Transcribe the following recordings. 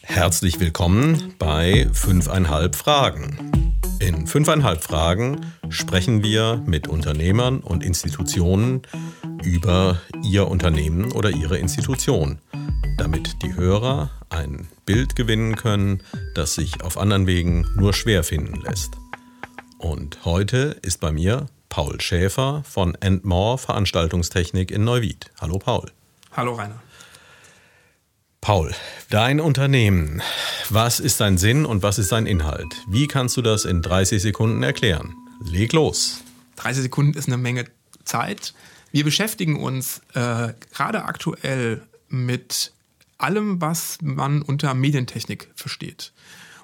Herzlich willkommen bei 5,5 Fragen. In 5,5 Fragen sprechen wir mit Unternehmern und Institutionen über ihr Unternehmen oder ihre Institution, damit die Hörer ein Bild gewinnen können, das sich auf anderen Wegen nur schwer finden lässt. Und heute ist bei mir Paul Schäfer von More Veranstaltungstechnik in Neuwied. Hallo Paul. Hallo Rainer. Paul, dein Unternehmen, was ist dein Sinn und was ist dein Inhalt? Wie kannst du das in 30 Sekunden erklären? Leg los. 30 Sekunden ist eine Menge Zeit. Wir beschäftigen uns äh, gerade aktuell mit allem, was man unter Medientechnik versteht.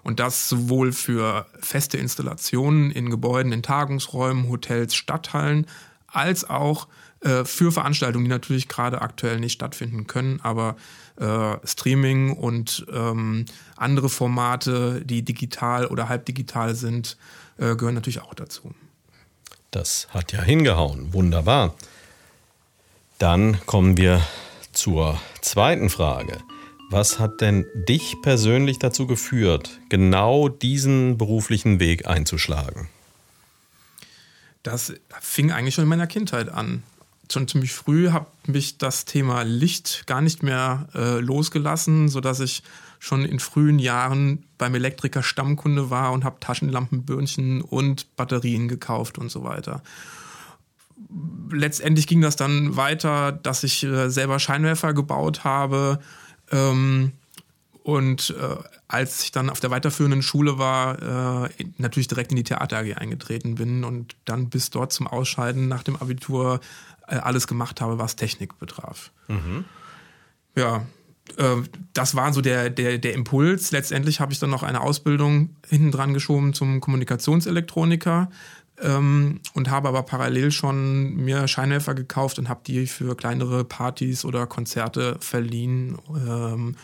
Und das sowohl für feste Installationen in Gebäuden, in Tagungsräumen, Hotels, Stadthallen, als auch äh, für Veranstaltungen, die natürlich gerade aktuell nicht stattfinden können, aber äh, Streaming und ähm, andere Formate, die digital oder halbdigital sind, äh, gehören natürlich auch dazu. Das hat ja hingehauen. Wunderbar. Dann kommen wir zur zweiten Frage. Was hat denn dich persönlich dazu geführt, genau diesen beruflichen Weg einzuschlagen? Das fing eigentlich schon in meiner Kindheit an schon ziemlich früh hat mich das Thema Licht gar nicht mehr äh, losgelassen, sodass ich schon in frühen Jahren beim Elektriker Stammkunde war und habe Taschenlampenbirnchen und Batterien gekauft und so weiter. Letztendlich ging das dann weiter, dass ich äh, selber Scheinwerfer gebaut habe. Ähm, und äh, als ich dann auf der weiterführenden Schule war, äh, natürlich direkt in die Theater AG eingetreten bin und dann bis dort zum Ausscheiden nach dem Abitur äh, alles gemacht habe, was Technik betraf. Mhm. Ja, äh, das war so der, der, der Impuls. Letztendlich habe ich dann noch eine Ausbildung hinten dran geschoben zum Kommunikationselektroniker ähm, und habe aber parallel schon mir Scheinwerfer gekauft und habe die für kleinere Partys oder Konzerte verliehen ähm,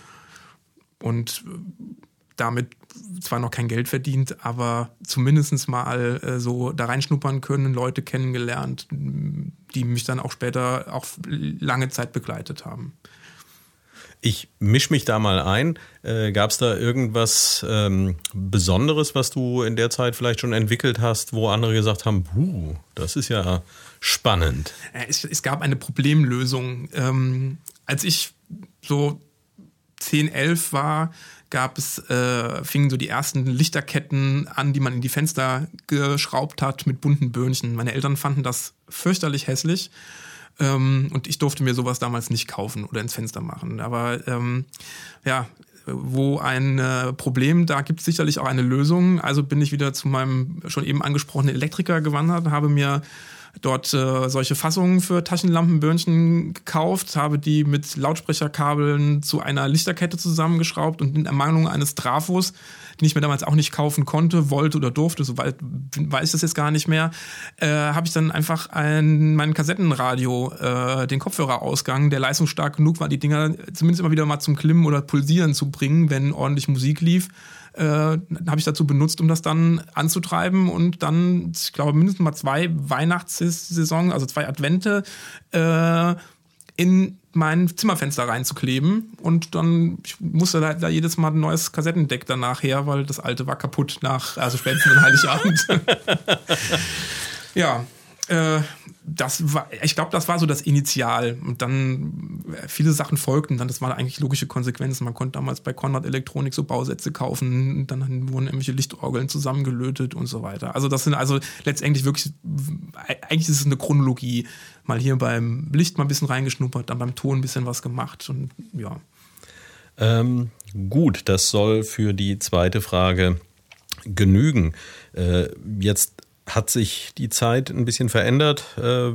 und damit zwar noch kein Geld verdient, aber zumindest mal äh, so da reinschnuppern können, Leute kennengelernt, die mich dann auch später auch lange Zeit begleitet haben. Ich mische mich da mal ein. Äh, Gab es da irgendwas ähm, Besonderes, was du in der Zeit vielleicht schon entwickelt hast, wo andere gesagt haben, Buh, das ist ja spannend? Es, es gab eine Problemlösung. Ähm, als ich so 10, 11 war, gab es, äh, fingen so die ersten Lichterketten an, die man in die Fenster geschraubt hat mit bunten Böhnchen. Meine Eltern fanden das fürchterlich hässlich. Ähm, und ich durfte mir sowas damals nicht kaufen oder ins Fenster machen. Aber ähm, ja, wo ein äh, Problem, da gibt es sicherlich auch eine Lösung. Also bin ich wieder zu meinem schon eben angesprochenen Elektriker gewandert, habe mir dort äh, solche Fassungen für Taschenlampenbirnchen gekauft, habe die mit Lautsprecherkabeln zu einer Lichterkette zusammengeschraubt und in Ermangelung eines Trafos, den ich mir damals auch nicht kaufen konnte, wollte oder durfte, soweit weiß ich das jetzt gar nicht mehr, äh, habe ich dann einfach ein, mein Kassettenradio, äh, den Kopfhörerausgang, der leistungsstark genug war, die Dinger zumindest immer wieder mal zum Klimmen oder Pulsieren zu bringen, wenn ordentlich Musik lief äh, habe ich dazu benutzt, um das dann anzutreiben und dann, ich glaube, mindestens mal zwei Weihnachtssaison, also zwei Advente, äh, in mein Zimmerfenster reinzukleben. Und dann ich musste da, da, jedes Mal ein neues Kassettendeck danach her, weil das alte war kaputt nach, also spätestens Heiligabend. ja, äh, das war, ich glaube, das war so das Initial. Und dann äh, viele Sachen folgten dann. Das waren eigentlich logische Konsequenzen. Man konnte damals bei Konrad Elektronik so Bausätze kaufen. Dann wurden irgendwelche Lichtorgeln zusammengelötet und so weiter. Also das sind also letztendlich wirklich, eigentlich ist es eine Chronologie. Mal hier beim Licht mal ein bisschen reingeschnuppert, dann beim Ton ein bisschen was gemacht und ja. Ähm, gut, das soll für die zweite Frage genügen. Äh, jetzt hat sich die Zeit ein bisschen verändert. Äh,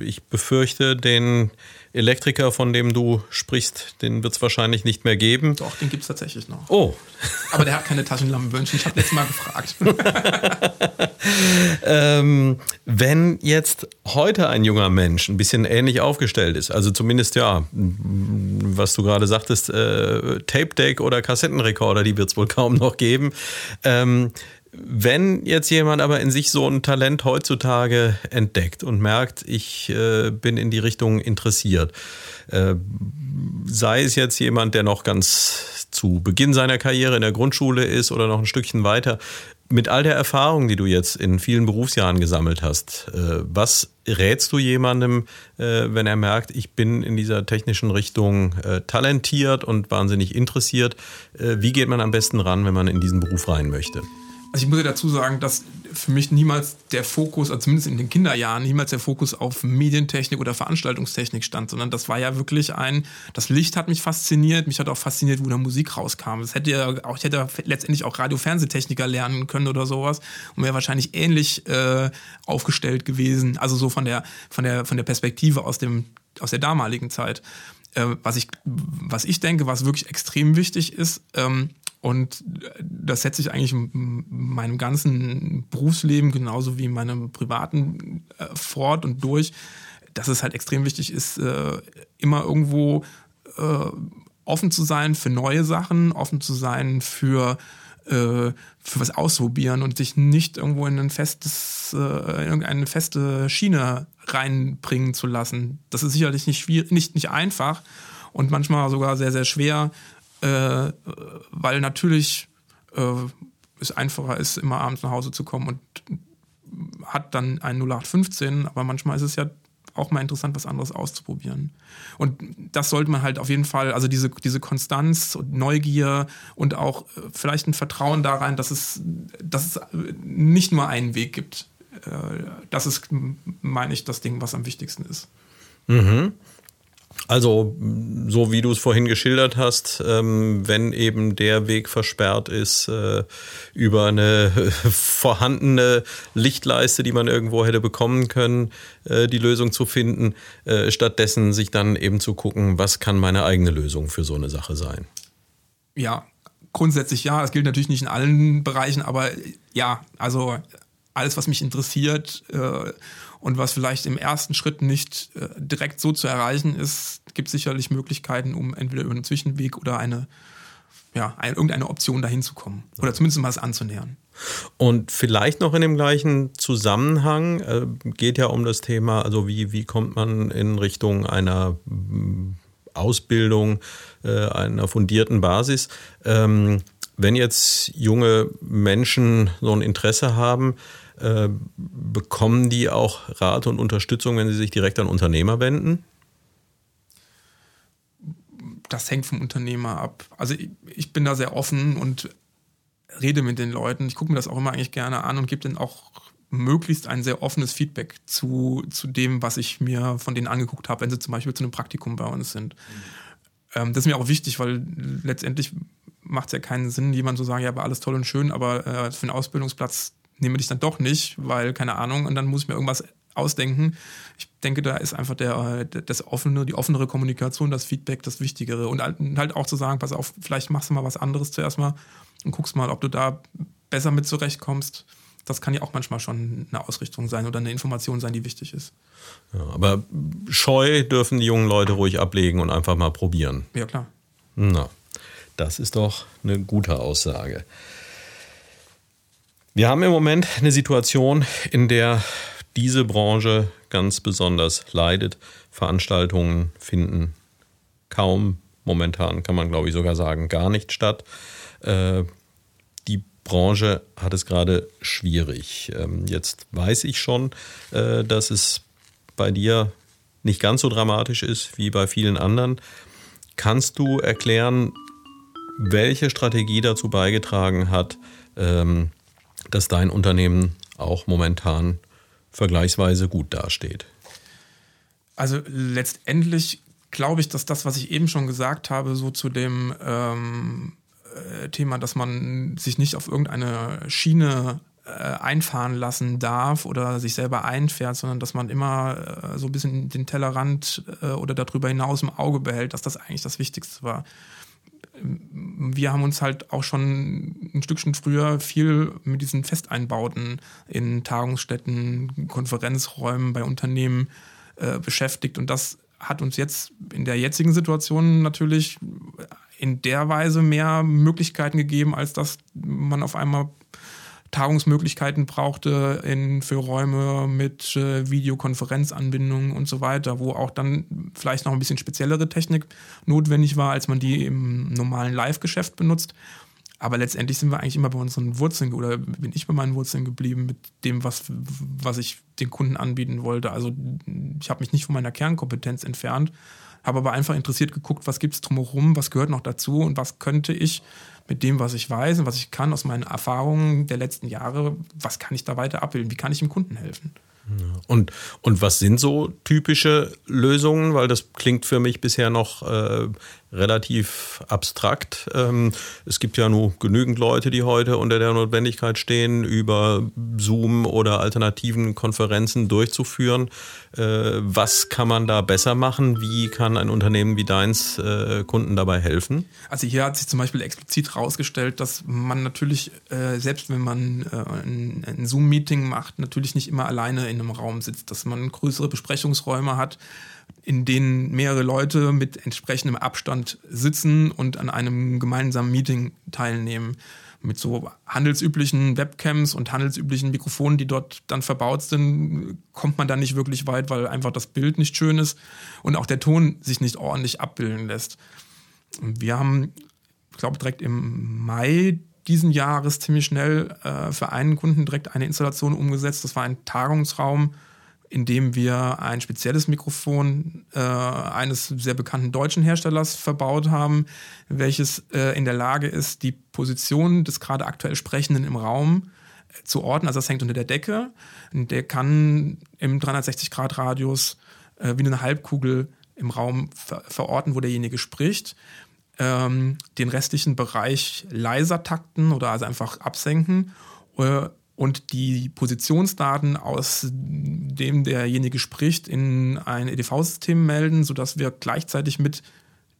ich befürchte, den Elektriker, von dem du sprichst, den wird es wahrscheinlich nicht mehr geben. Doch, den gibt es tatsächlich noch. Oh. Aber der hat keine Taschenlampenwünsche. Ich habe letztes Mal gefragt. ähm, wenn jetzt heute ein junger Mensch ein bisschen ähnlich aufgestellt ist, also zumindest ja, was du gerade sagtest, äh, Tape Deck oder Kassettenrekorder, die wird es wohl kaum noch geben. Ähm, wenn jetzt jemand aber in sich so ein Talent heutzutage entdeckt und merkt, ich äh, bin in die Richtung interessiert, äh, sei es jetzt jemand, der noch ganz zu Beginn seiner Karriere in der Grundschule ist oder noch ein Stückchen weiter. Mit all der Erfahrung, die du jetzt in vielen Berufsjahren gesammelt hast, äh, was rätst du jemandem, äh, wenn er merkt, ich bin in dieser technischen Richtung äh, talentiert und wahnsinnig interessiert? Wie geht man am besten ran, wenn man in diesen Beruf rein möchte? Also ich muss ja dazu sagen, dass für mich niemals der Fokus, also zumindest in den Kinderjahren, niemals der Fokus auf Medientechnik oder Veranstaltungstechnik stand, sondern das war ja wirklich ein, das Licht hat mich fasziniert, mich hat auch fasziniert, wo da Musik rauskam. Das hätte ja auch, ich hätte letztendlich auch Radio-Fernsehtechniker lernen können oder sowas und wäre wahrscheinlich ähnlich äh, aufgestellt gewesen. Also so von der, von der, von der Perspektive aus dem, aus der damaligen Zeit. Äh, was ich, was ich denke, was wirklich extrem wichtig ist, ähm, und das setzt sich eigentlich in meinem ganzen Berufsleben genauso wie in meinem privaten äh, fort und durch, dass es halt extrem wichtig ist, äh, immer irgendwo äh, offen zu sein für neue Sachen, offen zu sein für äh, für was ausprobieren und sich nicht irgendwo in ein festes, äh, in irgendeine feste Schiene reinbringen zu lassen. Das ist sicherlich nicht, nicht, nicht einfach und manchmal sogar sehr, sehr schwer, äh, weil natürlich äh, es einfacher ist, immer abends nach Hause zu kommen und hat dann ein 0815, aber manchmal ist es ja auch mal interessant, was anderes auszuprobieren. Und das sollte man halt auf jeden Fall, also diese, diese Konstanz und Neugier und auch äh, vielleicht ein Vertrauen daran, dass es, dass es nicht nur einen Weg gibt. Äh, das ist, meine ich, das Ding, was am wichtigsten ist. Mhm. Also, so wie du es vorhin geschildert hast, ähm, wenn eben der Weg versperrt ist äh, über eine vorhandene Lichtleiste, die man irgendwo hätte bekommen können, äh, die Lösung zu finden, äh, stattdessen sich dann eben zu gucken, was kann meine eigene Lösung für so eine Sache sein. Ja, grundsätzlich ja. Das gilt natürlich nicht in allen Bereichen, aber ja, also alles, was mich interessiert und was vielleicht im ersten Schritt nicht äh, direkt so zu erreichen ist, gibt sicherlich Möglichkeiten, um entweder über einen Zwischenweg oder eine, ja, eine, irgendeine Option dahin zu kommen. Oder zumindest mal es anzunähern. Und vielleicht noch in dem gleichen Zusammenhang äh, geht ja um das Thema, also wie, wie kommt man in Richtung einer mm, Ausbildung, äh, einer fundierten Basis. Ähm, wenn jetzt junge Menschen so ein Interesse haben, äh, bekommen die auch Rat und Unterstützung, wenn sie sich direkt an Unternehmer wenden? Das hängt vom Unternehmer ab. Also ich, ich bin da sehr offen und rede mit den Leuten. Ich gucke mir das auch immer eigentlich gerne an und gebe denen auch möglichst ein sehr offenes Feedback zu, zu dem, was ich mir von denen angeguckt habe, wenn sie zum Beispiel zu einem Praktikum bei uns sind. Mhm. Ähm, das ist mir auch wichtig, weil letztendlich macht es ja keinen Sinn, jemand zu sagen, ja, war alles toll und schön, aber äh, für einen Ausbildungsplatz nehme ich dann doch nicht, weil, keine Ahnung, und dann muss ich mir irgendwas ausdenken. Ich denke, da ist einfach der, das offene, die offenere Kommunikation, das Feedback das Wichtigere. Und halt auch zu sagen, pass auf, vielleicht machst du mal was anderes zuerst mal und guckst mal, ob du da besser mit zurechtkommst. Das kann ja auch manchmal schon eine Ausrichtung sein oder eine Information sein, die wichtig ist. Ja, aber scheu dürfen die jungen Leute ruhig ablegen und einfach mal probieren. Ja, klar. Na, das ist doch eine gute Aussage. Wir haben im Moment eine Situation, in der diese Branche ganz besonders leidet. Veranstaltungen finden kaum, momentan kann man glaube ich sogar sagen, gar nicht statt. Äh, die Branche hat es gerade schwierig. Ähm, jetzt weiß ich schon, äh, dass es bei dir nicht ganz so dramatisch ist wie bei vielen anderen. Kannst du erklären, welche Strategie dazu beigetragen hat, ähm, dass dein Unternehmen auch momentan vergleichsweise gut dasteht? Also letztendlich glaube ich, dass das, was ich eben schon gesagt habe, so zu dem ähm, äh, Thema, dass man sich nicht auf irgendeine Schiene äh, einfahren lassen darf oder sich selber einfährt, sondern dass man immer äh, so ein bisschen den Tellerrand äh, oder darüber hinaus im Auge behält, dass das eigentlich das Wichtigste war wir haben uns halt auch schon ein Stückchen früher viel mit diesen Festeinbauten in Tagungsstätten, Konferenzräumen bei Unternehmen äh, beschäftigt. Und das hat uns jetzt in der jetzigen Situation natürlich in der Weise mehr Möglichkeiten gegeben, als dass man auf einmal Tagungsmöglichkeiten brauchte in, für Räume mit äh, Videokonferenzanbindungen und so weiter, wo auch dann vielleicht noch ein bisschen speziellere Technik notwendig war, als man die im normalen Live-Geschäft benutzt. Aber letztendlich sind wir eigentlich immer bei unseren Wurzeln oder bin ich bei meinen Wurzeln geblieben mit dem, was, was ich den Kunden anbieten wollte. Also ich habe mich nicht von meiner Kernkompetenz entfernt, habe aber einfach interessiert geguckt, was gibt es drumherum, was gehört noch dazu und was könnte ich mit dem, was ich weiß und was ich kann aus meinen Erfahrungen der letzten Jahre, was kann ich da weiter abbilden, wie kann ich dem Kunden helfen. Und, und was sind so typische Lösungen? Weil das klingt für mich bisher noch äh, relativ abstrakt. Ähm, es gibt ja nur genügend Leute, die heute unter der Notwendigkeit stehen, über Zoom oder alternativen Konferenzen durchzuführen. Äh, was kann man da besser machen? Wie kann ein Unternehmen wie deins äh, Kunden dabei helfen? Also hier hat sich zum Beispiel explizit herausgestellt, dass man natürlich, äh, selbst wenn man ein Zoom-Meeting macht, natürlich nicht immer alleine in einem Raum sitzt, dass man größere Besprechungsräume hat, in denen mehrere Leute mit entsprechendem Abstand sitzen und an einem gemeinsamen Meeting teilnehmen. Mit so handelsüblichen Webcams und handelsüblichen Mikrofonen, die dort dann verbaut sind, kommt man da nicht wirklich weit, weil einfach das Bild nicht schön ist und auch der Ton sich nicht ordentlich abbilden lässt. Wir haben, ich glaube, direkt im Mai diesen Jahres ziemlich schnell äh, für einen Kunden direkt eine Installation umgesetzt. Das war ein Tagungsraum indem wir ein spezielles Mikrofon äh, eines sehr bekannten deutschen Herstellers verbaut haben, welches äh, in der Lage ist, die Position des gerade aktuell Sprechenden im Raum äh, zu ordnen. Also das hängt unter der Decke. Und der kann im 360-Grad-Radius äh, wie eine Halbkugel im Raum ver verorten, wo derjenige spricht. Ähm, den restlichen Bereich leiser takten oder also einfach absenken äh, und die Positionsdaten, aus dem derjenige spricht, in ein EDV-System melden, sodass wir gleichzeitig mit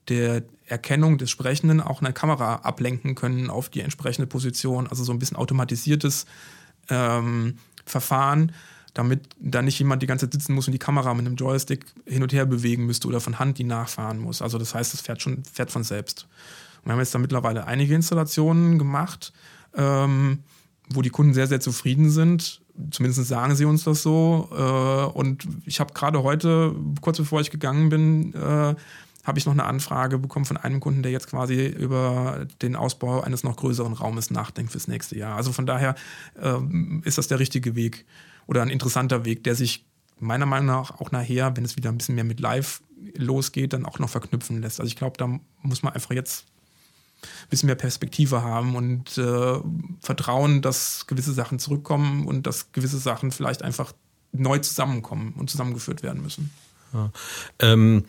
der Erkennung des Sprechenden auch eine Kamera ablenken können auf die entsprechende Position. Also so ein bisschen automatisiertes ähm, Verfahren, damit da nicht jemand die ganze Zeit sitzen muss und die Kamera mit einem Joystick hin und her bewegen müsste oder von Hand die nachfahren muss. Also das heißt, es fährt schon fährt von selbst. Und wir haben jetzt da mittlerweile einige Installationen gemacht. Ähm, wo die Kunden sehr, sehr zufrieden sind. Zumindest sagen sie uns das so. Äh, und ich habe gerade heute, kurz bevor ich gegangen bin, äh, habe ich noch eine Anfrage bekommen von einem Kunden, der jetzt quasi über den Ausbau eines noch größeren Raumes nachdenkt fürs nächste Jahr. Also von daher ähm, ist das der richtige Weg oder ein interessanter Weg, der sich meiner Meinung nach auch nachher, wenn es wieder ein bisschen mehr mit Live losgeht, dann auch noch verknüpfen lässt. Also ich glaube, da muss man einfach jetzt bisschen mehr Perspektive haben und äh, vertrauen, dass gewisse Sachen zurückkommen und dass gewisse Sachen vielleicht einfach neu zusammenkommen und zusammengeführt werden müssen. Ja. Ähm,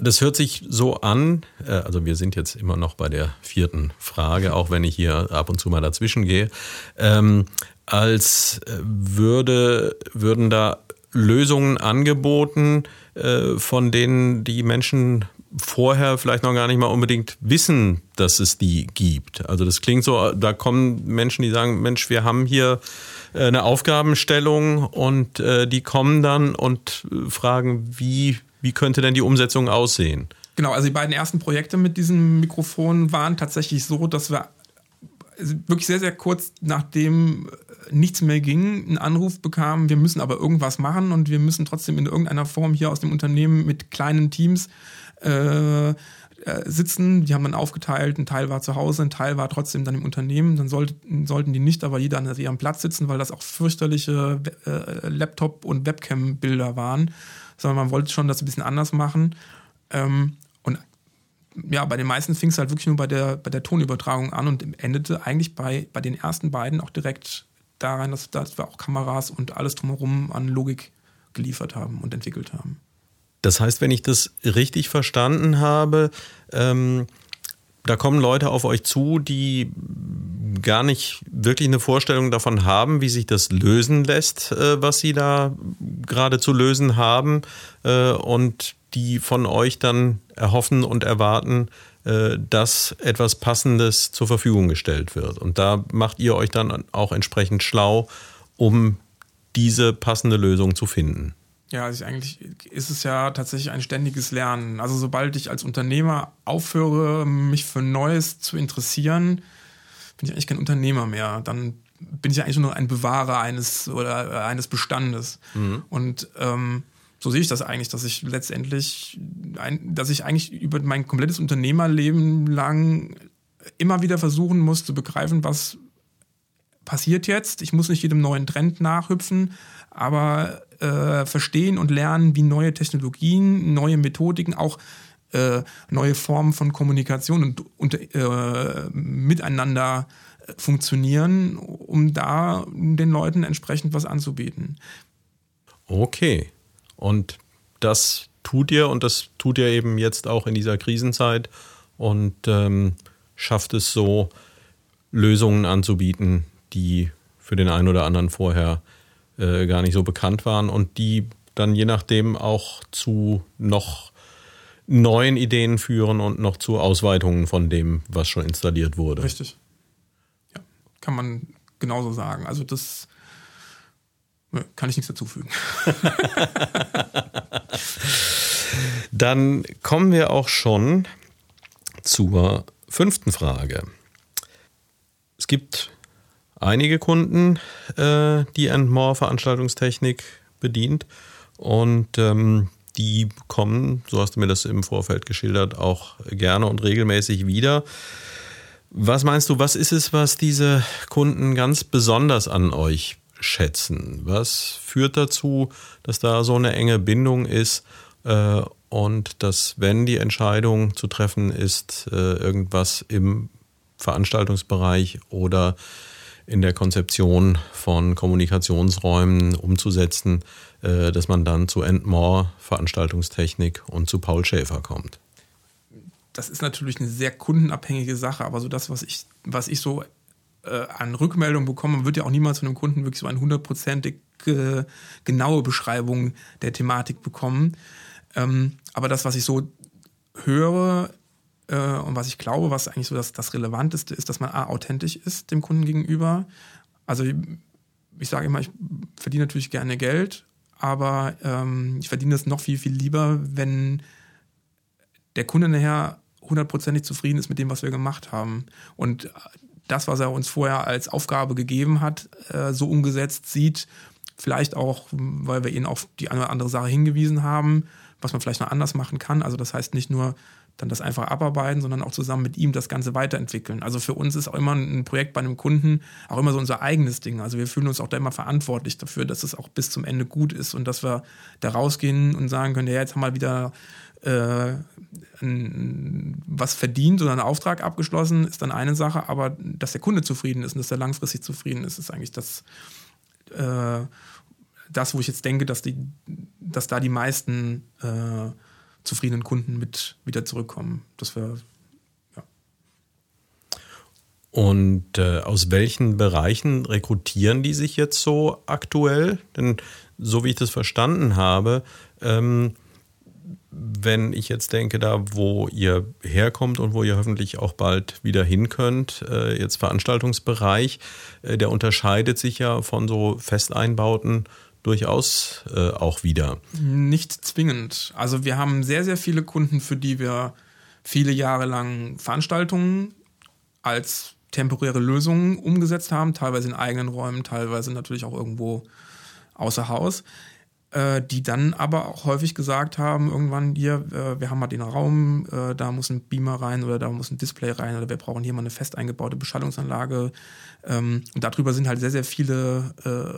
das hört sich so an, äh, also wir sind jetzt immer noch bei der vierten Frage, auch wenn ich hier ab und zu mal dazwischen gehe, ähm, als äh, würde, würden da Lösungen angeboten, äh, von denen die Menschen vorher vielleicht noch gar nicht mal unbedingt wissen, dass es die gibt. Also das klingt so, da kommen Menschen, die sagen, Mensch, wir haben hier äh, eine Aufgabenstellung und äh, die kommen dann und äh, fragen, wie, wie könnte denn die Umsetzung aussehen? Genau, also die beiden ersten Projekte mit diesem Mikrofon waren tatsächlich so, dass wir wirklich sehr, sehr kurz nachdem nichts mehr ging, einen Anruf bekamen, wir müssen aber irgendwas machen und wir müssen trotzdem in irgendeiner Form hier aus dem Unternehmen mit kleinen Teams äh, äh, sitzen. Die haben dann aufgeteilt, ein Teil war zu Hause, ein Teil war trotzdem dann im Unternehmen. Dann sollten, sollten die nicht aber jeder an ihrem Platz sitzen, weil das auch fürchterliche äh, Laptop- und Webcam-Bilder waren, sondern man wollte schon das ein bisschen anders machen. Ähm, ja, bei den meisten fing es halt wirklich nur bei der, bei der Tonübertragung an und endete eigentlich bei, bei den ersten beiden auch direkt daran, dass, dass wir auch Kameras und alles drumherum an Logik geliefert haben und entwickelt haben. Das heißt, wenn ich das richtig verstanden habe, ähm, da kommen Leute auf euch zu, die gar nicht wirklich eine Vorstellung davon haben, wie sich das lösen lässt, äh, was sie da gerade zu lösen haben äh, und die von euch dann erhoffen und erwarten, äh, dass etwas Passendes zur Verfügung gestellt wird. Und da macht ihr euch dann auch entsprechend schlau, um diese passende Lösung zu finden. Ja, also eigentlich ist es ja tatsächlich ein ständiges Lernen. Also sobald ich als Unternehmer aufhöre, mich für Neues zu interessieren, bin ich eigentlich kein Unternehmer mehr. Dann bin ich ja eigentlich nur ein Bewahrer eines oder äh, eines Bestandes. Mhm. Und ähm, so sehe ich das eigentlich, dass ich letztendlich, ein, dass ich eigentlich über mein komplettes Unternehmerleben lang immer wieder versuchen muss zu begreifen, was passiert jetzt. Ich muss nicht jedem neuen Trend nachhüpfen, aber äh, verstehen und lernen, wie neue Technologien, neue Methodiken, auch äh, neue Formen von Kommunikation und, und äh, miteinander äh, funktionieren, um da den Leuten entsprechend was anzubieten. Okay. Und das tut ihr und das tut ihr eben jetzt auch in dieser Krisenzeit und ähm, schafft es so, Lösungen anzubieten, die für den einen oder anderen vorher äh, gar nicht so bekannt waren und die dann je nachdem auch zu noch neuen Ideen führen und noch zu Ausweitungen von dem, was schon installiert wurde. Richtig. Ja, kann man genauso sagen. Also das kann ich nichts dazufügen. Dann kommen wir auch schon zur fünften Frage. Es gibt einige Kunden, äh, die More Veranstaltungstechnik bedient und ähm, die kommen, so hast du mir das im Vorfeld geschildert, auch gerne und regelmäßig wieder. Was meinst du, was ist es, was diese Kunden ganz besonders an euch schätzen? Was führt dazu, dass da so eine enge Bindung ist äh, und dass, wenn die Entscheidung zu treffen ist, äh, irgendwas im Veranstaltungsbereich oder in der Konzeption von Kommunikationsräumen umzusetzen, äh, dass man dann zu Endmore Veranstaltungstechnik und zu Paul Schäfer kommt. Das ist natürlich eine sehr kundenabhängige Sache, aber so das, was ich, was ich so äh, an Rückmeldungen bekomme, wird ja auch niemals von einem Kunden wirklich so eine hundertprozentig äh, genaue Beschreibung der Thematik bekommen. Ähm, aber das, was ich so höre, und was ich glaube, was eigentlich so das, das Relevanteste ist, dass man A, authentisch ist dem Kunden gegenüber. Also ich, ich sage immer, ich verdiene natürlich gerne Geld, aber ähm, ich verdiene es noch viel, viel lieber, wenn der Kunde nachher hundertprozentig zufrieden ist mit dem, was wir gemacht haben. Und das, was er uns vorher als Aufgabe gegeben hat, äh, so umgesetzt sieht, vielleicht auch, weil wir ihn auf die eine oder andere Sache hingewiesen haben, was man vielleicht noch anders machen kann. Also das heißt nicht nur dann das einfach abarbeiten, sondern auch zusammen mit ihm das Ganze weiterentwickeln. Also für uns ist auch immer ein Projekt bei einem Kunden auch immer so unser eigenes Ding. Also wir fühlen uns auch da immer verantwortlich dafür, dass es auch bis zum Ende gut ist und dass wir da rausgehen und sagen können, ja, jetzt haben wir wieder äh, was verdient oder einen Auftrag abgeschlossen, ist dann eine Sache, aber dass der Kunde zufrieden ist und dass er langfristig zufrieden ist, ist eigentlich das, äh, das wo ich jetzt denke, dass, die, dass da die meisten äh, zufriedenen Kunden mit wieder zurückkommen. Das wäre ja. Und äh, aus welchen Bereichen rekrutieren die sich jetzt so aktuell? Denn so wie ich das verstanden habe, ähm, wenn ich jetzt denke, da wo ihr herkommt und wo ihr hoffentlich auch bald wieder hin könnt, äh, jetzt Veranstaltungsbereich, äh, der unterscheidet sich ja von so Festeinbauten durchaus äh, auch wieder. Nicht zwingend. Also wir haben sehr, sehr viele Kunden, für die wir viele Jahre lang Veranstaltungen als temporäre Lösungen umgesetzt haben, teilweise in eigenen Räumen, teilweise natürlich auch irgendwo außer Haus. Äh, die dann aber auch häufig gesagt haben, irgendwann hier, äh, wir haben mal den Raum, äh, da muss ein Beamer rein oder da muss ein Display rein oder wir brauchen hier mal eine fest eingebaute Beschallungsanlage. Ähm, und darüber sind halt sehr, sehr viele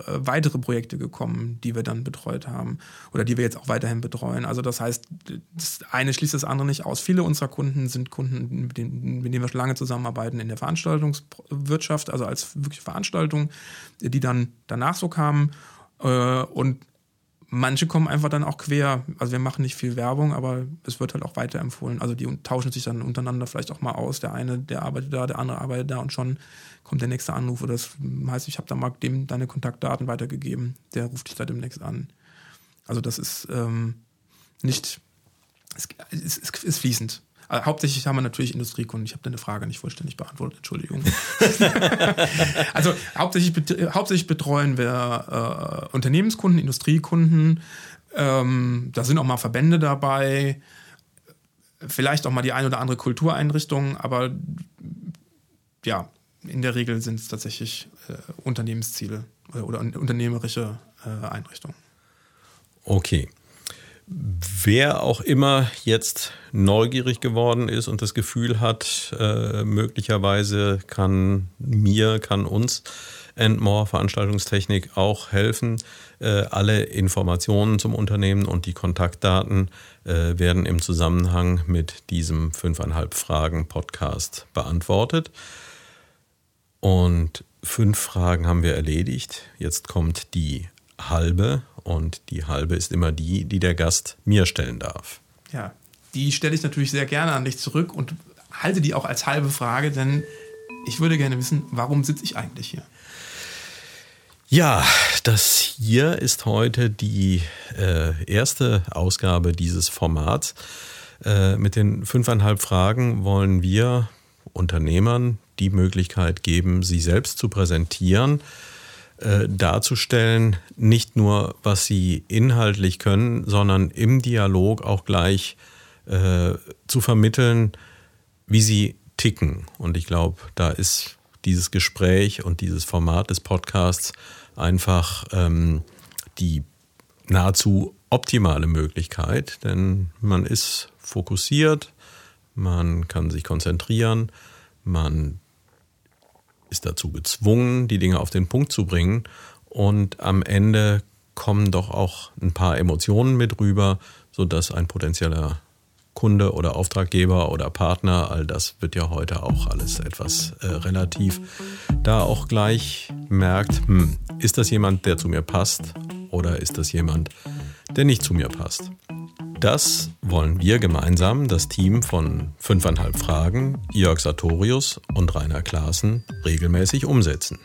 weitere Projekte gekommen, die wir dann betreut haben oder die wir jetzt auch weiterhin betreuen. Also das heißt, das eine schließt das andere nicht aus. Viele unserer Kunden sind Kunden, mit denen, mit denen wir schon lange zusammenarbeiten in der Veranstaltungswirtschaft, also als wirkliche Veranstaltung, die dann danach so kamen. Und manche kommen einfach dann auch quer. Also wir machen nicht viel Werbung, aber es wird halt auch weiterempfohlen. Also die tauschen sich dann untereinander vielleicht auch mal aus. Der eine, der arbeitet da, der andere arbeitet da und schon kommt der nächste Anruf. Oder das heißt, ich habe da mal dem deine Kontaktdaten weitergegeben. Der ruft dich da demnächst an. Also das ist ähm, nicht, es, es, es ist fließend. Also hauptsächlich haben wir natürlich Industriekunden. Ich habe deine Frage nicht vollständig beantwortet, Entschuldigung. also hauptsächlich, hauptsächlich betreuen wir äh, Unternehmenskunden, Industriekunden. Ähm, da sind auch mal Verbände dabei, vielleicht auch mal die eine oder andere Kultureinrichtung, aber ja, in der Regel sind es tatsächlich äh, Unternehmensziele oder, oder unternehmerische äh, Einrichtungen. Okay. Wer auch immer jetzt neugierig geworden ist und das Gefühl hat, äh, möglicherweise kann mir, kann uns and More Veranstaltungstechnik auch helfen. Äh, alle Informationen zum Unternehmen und die Kontaktdaten äh, werden im Zusammenhang mit diesem fünfeinhalb Fragen Podcast beantwortet. Und fünf Fragen haben wir erledigt. Jetzt kommt die halbe und die halbe ist immer die, die der Gast mir stellen darf. Ja, die stelle ich natürlich sehr gerne an dich zurück und halte die auch als halbe Frage, denn ich würde gerne wissen, warum sitze ich eigentlich hier? Ja, das hier ist heute die äh, erste Ausgabe dieses Formats. Äh, mit den fünfeinhalb Fragen wollen wir Unternehmern die Möglichkeit geben, sie selbst zu präsentieren, äh, darzustellen, nicht nur, was sie inhaltlich können, sondern im Dialog auch gleich äh, zu vermitteln, wie sie ticken. Und ich glaube, da ist dieses Gespräch und dieses Format des Podcasts einfach ähm, die nahezu optimale Möglichkeit, denn man ist fokussiert, man kann sich konzentrieren, man ist dazu gezwungen, die Dinge auf den Punkt zu bringen. Und am Ende kommen doch auch ein paar Emotionen mit rüber, sodass ein potenzieller Kunde oder Auftraggeber oder Partner, all das wird ja heute auch alles etwas äh, relativ, da auch gleich merkt, hm, ist das jemand, der zu mir passt oder ist das jemand, der nicht zu mir passt. Das wollen wir gemeinsam, das Team von fünfeinhalb Fragen, Jörg Sartorius und Rainer Klaassen, regelmäßig umsetzen.